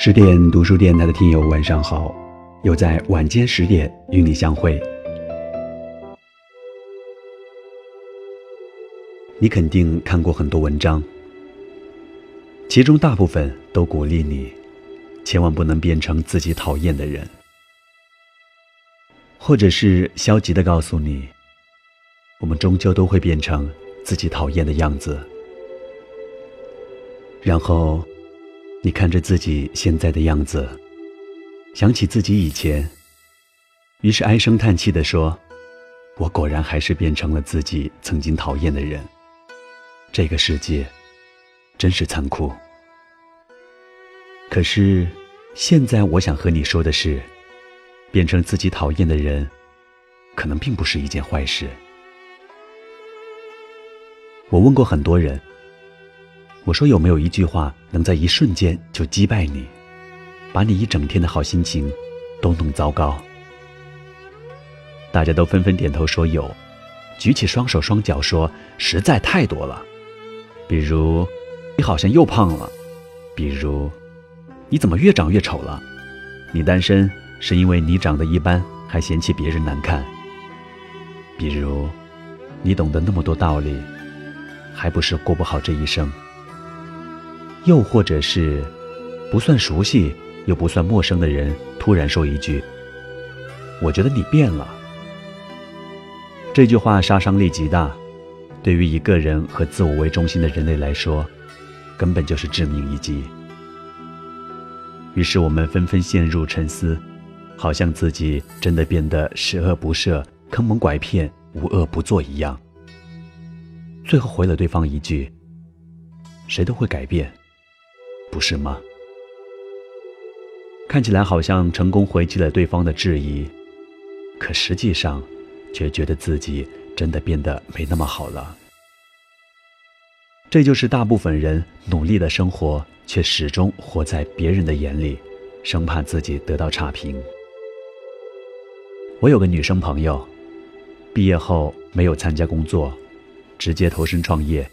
十点读书电台的听友，晚上好！又在晚间十点与你相会。你肯定看过很多文章，其中大部分都鼓励你，千万不能变成自己讨厌的人，或者是消极的告诉你，我们终究都会变成自己讨厌的样子。然后。你看着自己现在的样子，想起自己以前，于是唉声叹气地说：“我果然还是变成了自己曾经讨厌的人。这个世界真是残酷。”可是，现在我想和你说的是，变成自己讨厌的人，可能并不是一件坏事。我问过很多人。我说有没有一句话能在一瞬间就击败你，把你一整天的好心情都弄糟糕？大家都纷纷点头说有，举起双手双脚说实在太多了。比如你好像又胖了，比如你怎么越长越丑了？你单身是因为你长得一般还嫌弃别人难看？比如你懂得那么多道理，还不是过不好这一生？又或者是，不算熟悉又不算陌生的人突然说一句：“我觉得你变了。”这句话杀伤力极大，对于一个人和自我为中心的人类来说，根本就是致命一击。于是我们纷纷陷入沉思，好像自己真的变得十恶不赦、坑蒙拐骗、无恶不作一样。最后回了对方一句：“谁都会改变。”不是吗？看起来好像成功回击了对方的质疑，可实际上，却觉得自己真的变得没那么好了。这就是大部分人努力的生活，却始终活在别人的眼里，生怕自己得到差评。我有个女生朋友，毕业后没有参加工作，直接投身创业。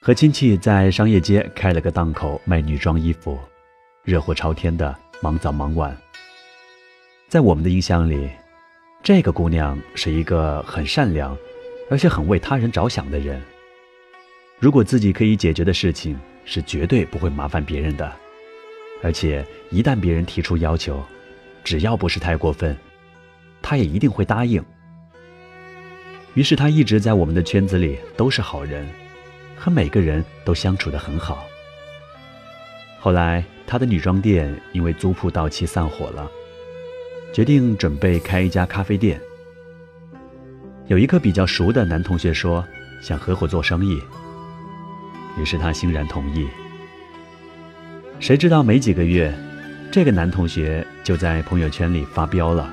和亲戚在商业街开了个档口卖女装衣服，热火朝天的，忙早忙晚。在我们的印象里，这个姑娘是一个很善良，而且很为他人着想的人。如果自己可以解决的事情，是绝对不会麻烦别人的。而且一旦别人提出要求，只要不是太过分，她也一定会答应。于是她一直在我们的圈子里都是好人。和每个人都相处得很好。后来，他的女装店因为租铺到期散伙了，决定准备开一家咖啡店。有一个比较熟的男同学说想合伙做生意，于是他欣然同意。谁知道没几个月，这个男同学就在朋友圈里发飙了，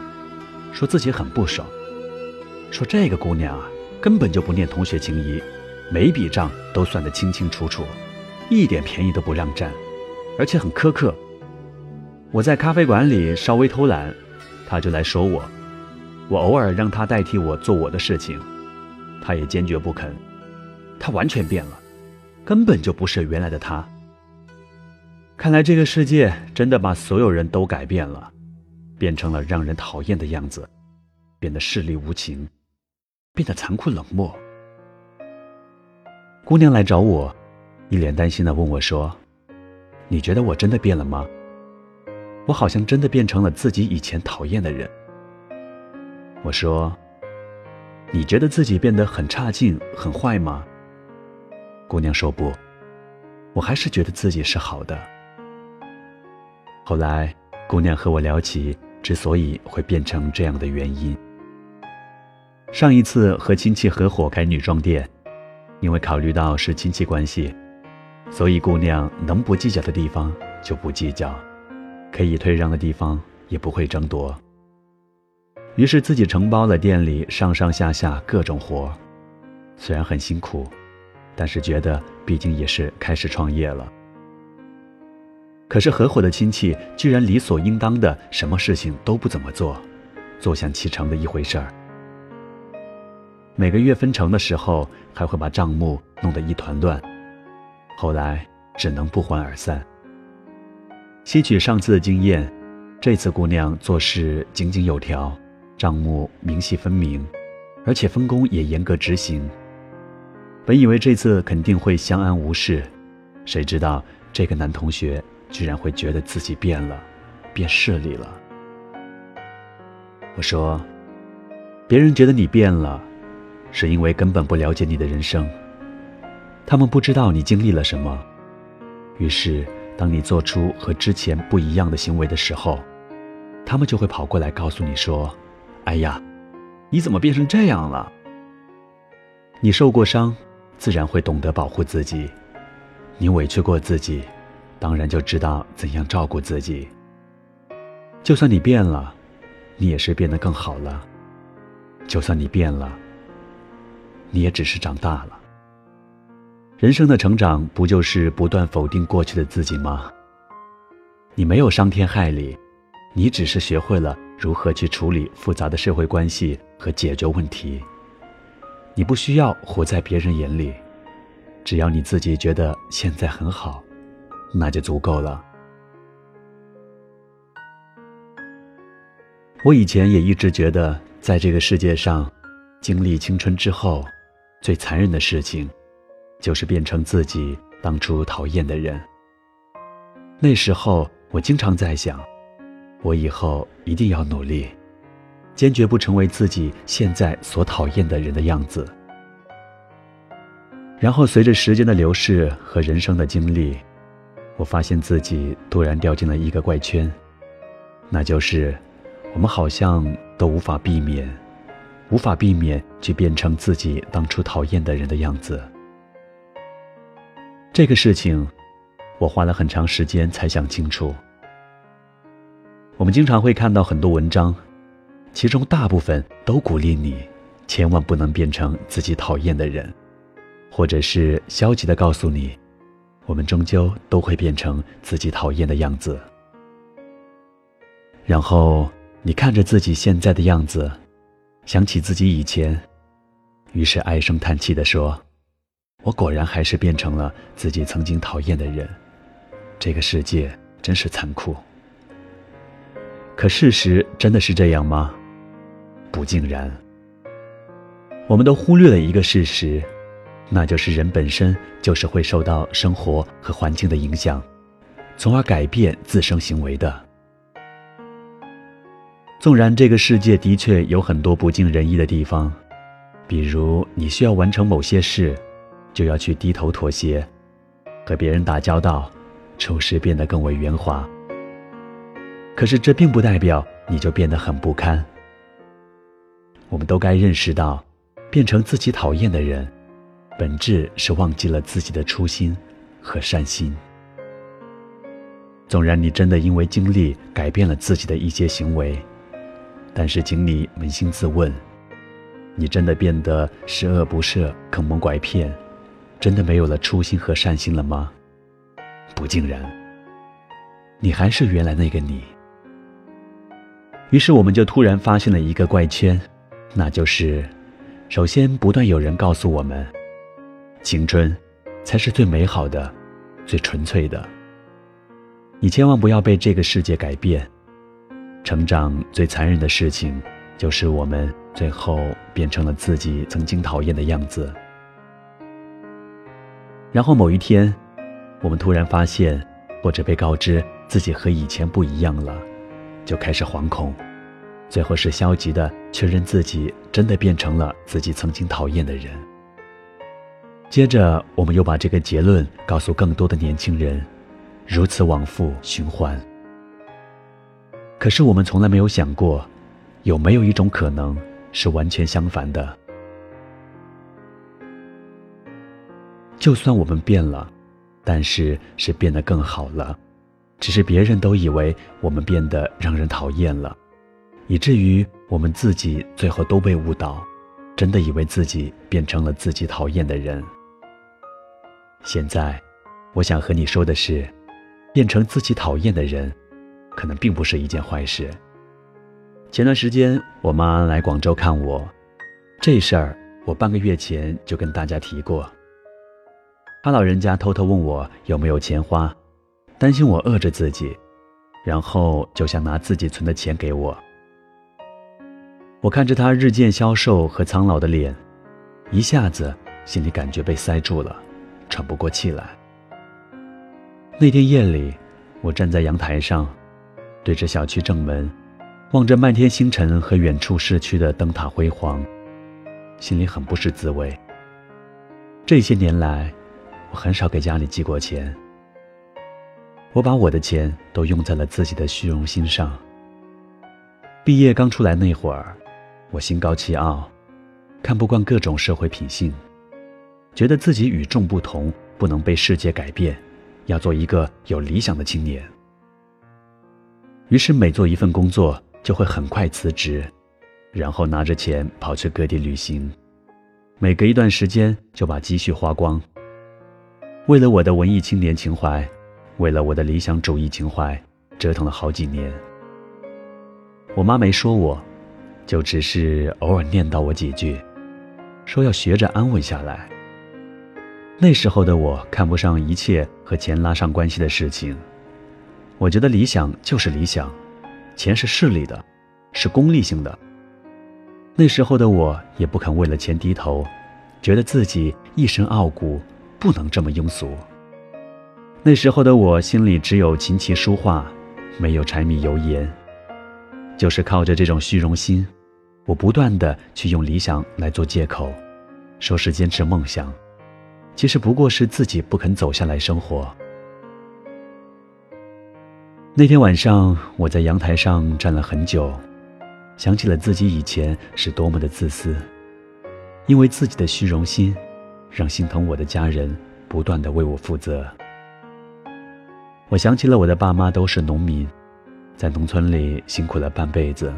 说自己很不爽，说这个姑娘啊根本就不念同学情谊。每笔账都算得清清楚楚，一点便宜都不让占，而且很苛刻。我在咖啡馆里稍微偷懒，他就来说我；我偶尔让他代替我做我的事情，他也坚决不肯。他完全变了，根本就不是原来的他。看来这个世界真的把所有人都改变了，变成了让人讨厌的样子，变得势利无情，变得残酷冷漠。姑娘来找我，一脸担心的问我说：“你觉得我真的变了吗？我好像真的变成了自己以前讨厌的人。”我说：“你觉得自己变得很差劲、很坏吗？”姑娘说：“不，我还是觉得自己是好的。”后来，姑娘和我聊起之所以会变成这样的原因。上一次和亲戚合伙开女装店。因为考虑到是亲戚关系，所以姑娘能不计较的地方就不计较，可以退让的地方也不会争夺。于是自己承包了店里上上下下各种活，虽然很辛苦，但是觉得毕竟也是开始创业了。可是合伙的亲戚居然理所应当的什么事情都不怎么做，坐享其成的一回事儿。每个月分成的时候，还会把账目弄得一团乱，后来只能不欢而散。吸取上次的经验，这次姑娘做事井井有条，账目明细分明，而且分工也严格执行。本以为这次肯定会相安无事，谁知道这个男同学居然会觉得自己变了，变势利了。我说，别人觉得你变了，是因为根本不了解你的人生。他们不知道你经历了什么，于是当你做出和之前不一样的行为的时候，他们就会跑过来告诉你说：“哎呀，你怎么变成这样了？”你受过伤，自然会懂得保护自己；你委屈过自己，当然就知道怎样照顾自己。就算你变了，你也是变得更好了；就算你变了，你也只是长大了。人生的成长不就是不断否定过去的自己吗？你没有伤天害理，你只是学会了如何去处理复杂的社会关系和解决问题。你不需要活在别人眼里，只要你自己觉得现在很好，那就足够了。我以前也一直觉得，在这个世界上，经历青春之后，最残忍的事情。就是变成自己当初讨厌的人。那时候我经常在想，我以后一定要努力，坚决不成为自己现在所讨厌的人的样子。然后随着时间的流逝和人生的经历，我发现自己突然掉进了一个怪圈，那就是我们好像都无法避免，无法避免去变成自己当初讨厌的人的样子。这个事情，我花了很长时间才想清楚。我们经常会看到很多文章，其中大部分都鼓励你千万不能变成自己讨厌的人，或者是消极的告诉你，我们终究都会变成自己讨厌的样子。然后你看着自己现在的样子，想起自己以前，于是唉声叹气的说。我果然还是变成了自己曾经讨厌的人，这个世界真是残酷。可事实真的是这样吗？不尽然。我们都忽略了一个事实，那就是人本身就是会受到生活和环境的影响，从而改变自身行为的。纵然这个世界的确有很多不尽人意的地方，比如你需要完成某些事。就要去低头妥协，和别人打交道，处事变得更为圆滑。可是这并不代表你就变得很不堪。我们都该认识到，变成自己讨厌的人，本质是忘记了自己的初心和善心。纵然你真的因为经历改变了自己的一些行为，但是请你扪心自问：你真的变得十恶不赦、坑蒙拐骗？真的没有了初心和善心了吗？不尽然，你还是原来那个你。于是我们就突然发现了一个怪圈，那就是：首先不断有人告诉我们，青春才是最美好的、最纯粹的。你千万不要被这个世界改变。成长最残忍的事情，就是我们最后变成了自己曾经讨厌的样子。然后某一天，我们突然发现，或者被告知自己和以前不一样了，就开始惶恐，最后是消极的确认自己真的变成了自己曾经讨厌的人。接着，我们又把这个结论告诉更多的年轻人，如此往复循环。可是我们从来没有想过，有没有一种可能是完全相反的？就算我们变了，但是是变得更好了，只是别人都以为我们变得让人讨厌了，以至于我们自己最后都被误导，真的以为自己变成了自己讨厌的人。现在，我想和你说的是，变成自己讨厌的人，可能并不是一件坏事。前段时间我妈来广州看我，这事儿我半个月前就跟大家提过。她老人家偷偷问我有没有钱花，担心我饿着自己，然后就想拿自己存的钱给我。我看着他日渐消瘦和苍老的脸，一下子心里感觉被塞住了，喘不过气来。那天夜里，我站在阳台上，对着小区正门，望着漫天星辰和远处市区的灯塔辉煌，心里很不是滋味。这些年来，我很少给家里寄过钱。我把我的钱都用在了自己的虚荣心上。毕业刚出来那会儿，我心高气傲，看不惯各种社会品性，觉得自己与众不同，不能被世界改变，要做一个有理想的青年。于是每做一份工作，就会很快辞职，然后拿着钱跑去各地旅行，每隔一段时间就把积蓄花光。为了我的文艺青年情怀。为了我的理想主义情怀，折腾了好几年。我妈没说我，就只是偶尔念叨我几句，说要学着安稳下来。那时候的我看不上一切和钱拉上关系的事情，我觉得理想就是理想，钱是势利的，是功利性的。那时候的我也不肯为了钱低头，觉得自己一身傲骨，不能这么庸俗。那时候的我心里只有琴棋书画，没有柴米油盐。就是靠着这种虚荣心，我不断的去用理想来做借口，说是坚持梦想，其实不过是自己不肯走下来生活。那天晚上，我在阳台上站了很久，想起了自己以前是多么的自私，因为自己的虚荣心，让心疼我的家人不断的为我负责。我想起了我的爸妈都是农民，在农村里辛苦了半辈子，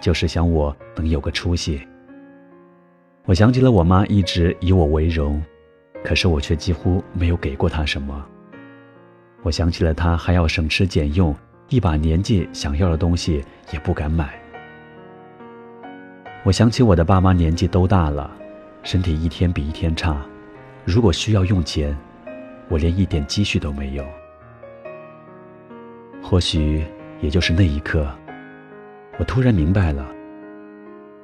就是想我能有个出息。我想起了我妈一直以我为荣，可是我却几乎没有给过她什么。我想起了他还要省吃俭用，一把年纪想要的东西也不敢买。我想起我的爸妈年纪都大了，身体一天比一天差，如果需要用钱，我连一点积蓄都没有。或许，也就是那一刻，我突然明白了：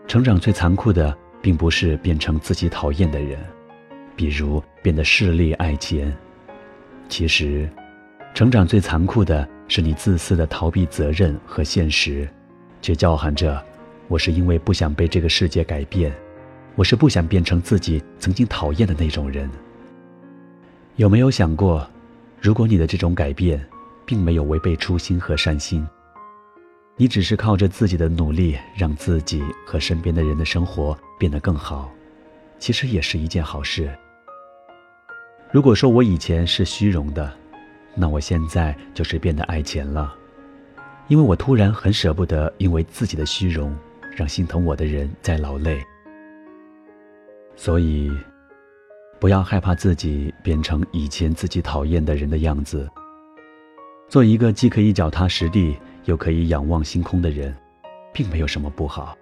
成长最残酷的，并不是变成自己讨厌的人，比如变得势利爱钱。其实，成长最残酷的是你自私的逃避责任和现实，却叫喊着：“我是因为不想被这个世界改变，我是不想变成自己曾经讨厌的那种人。”有没有想过，如果你的这种改变？并没有违背初心和善心，你只是靠着自己的努力，让自己和身边的人的生活变得更好，其实也是一件好事。如果说我以前是虚荣的，那我现在就是变得爱钱了，因为我突然很舍不得因为自己的虚荣，让心疼我的人在劳累。所以，不要害怕自己变成以前自己讨厌的人的样子。做一个既可以脚踏实地，又可以仰望星空的人，并没有什么不好。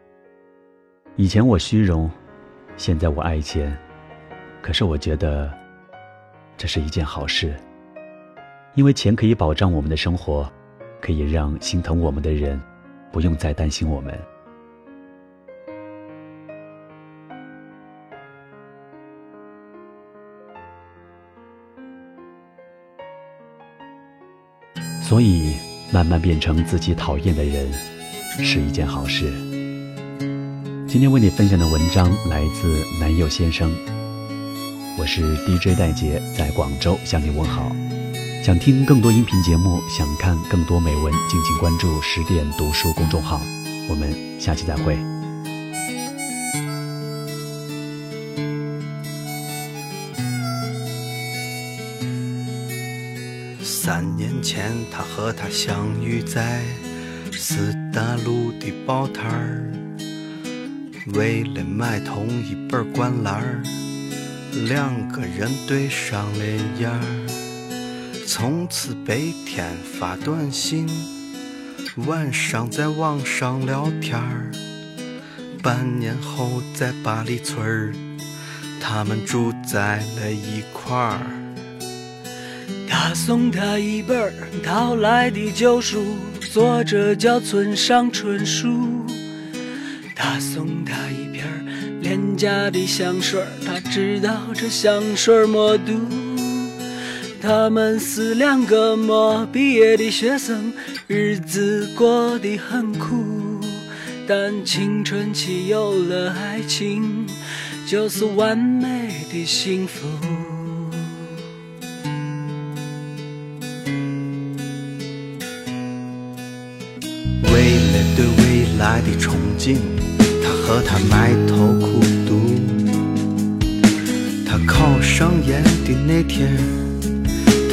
以前我虚荣，现在我爱钱，可是我觉得这是一件好事，因为钱可以保障我们的生活，可以让心疼我们的人不用再担心我们。所以，慢慢变成自己讨厌的人，是一件好事。今天为你分享的文章来自男友先生，我是 DJ 戴杰，在广州向你问好。想听更多音频节目，想看更多美文，敬请关注十点读书公众号。我们下期再会。三年前，他和她相遇在四大路的报摊儿，为了买同一本儿灌篮儿，两个人对上了眼儿，从此白天发短信，晚上在网上聊天儿。半年后，在八里村儿，他们住在了一块儿。他送他一本淘来的旧书，作者叫村上春树。他送他一瓶廉价的香水，他知道这香水没毒。他们是两个没毕业的学生，日子过得很苦，但青春期有了爱情，就是完美的幸福。为了对未来的憧憬，他和他埋头苦读。他考上研的那天，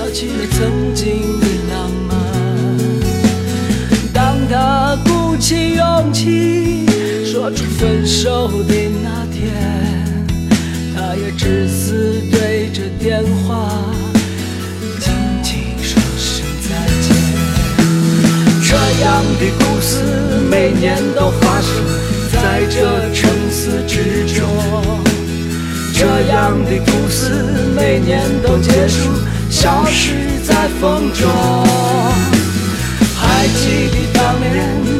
想起了曾经的浪漫。当他鼓起勇气说出分手的那天，他也只是对着电话轻轻说声再见。这样的故事每年都发生在这城市之中，这样的故事每年都结束，消失在风中。还记得当年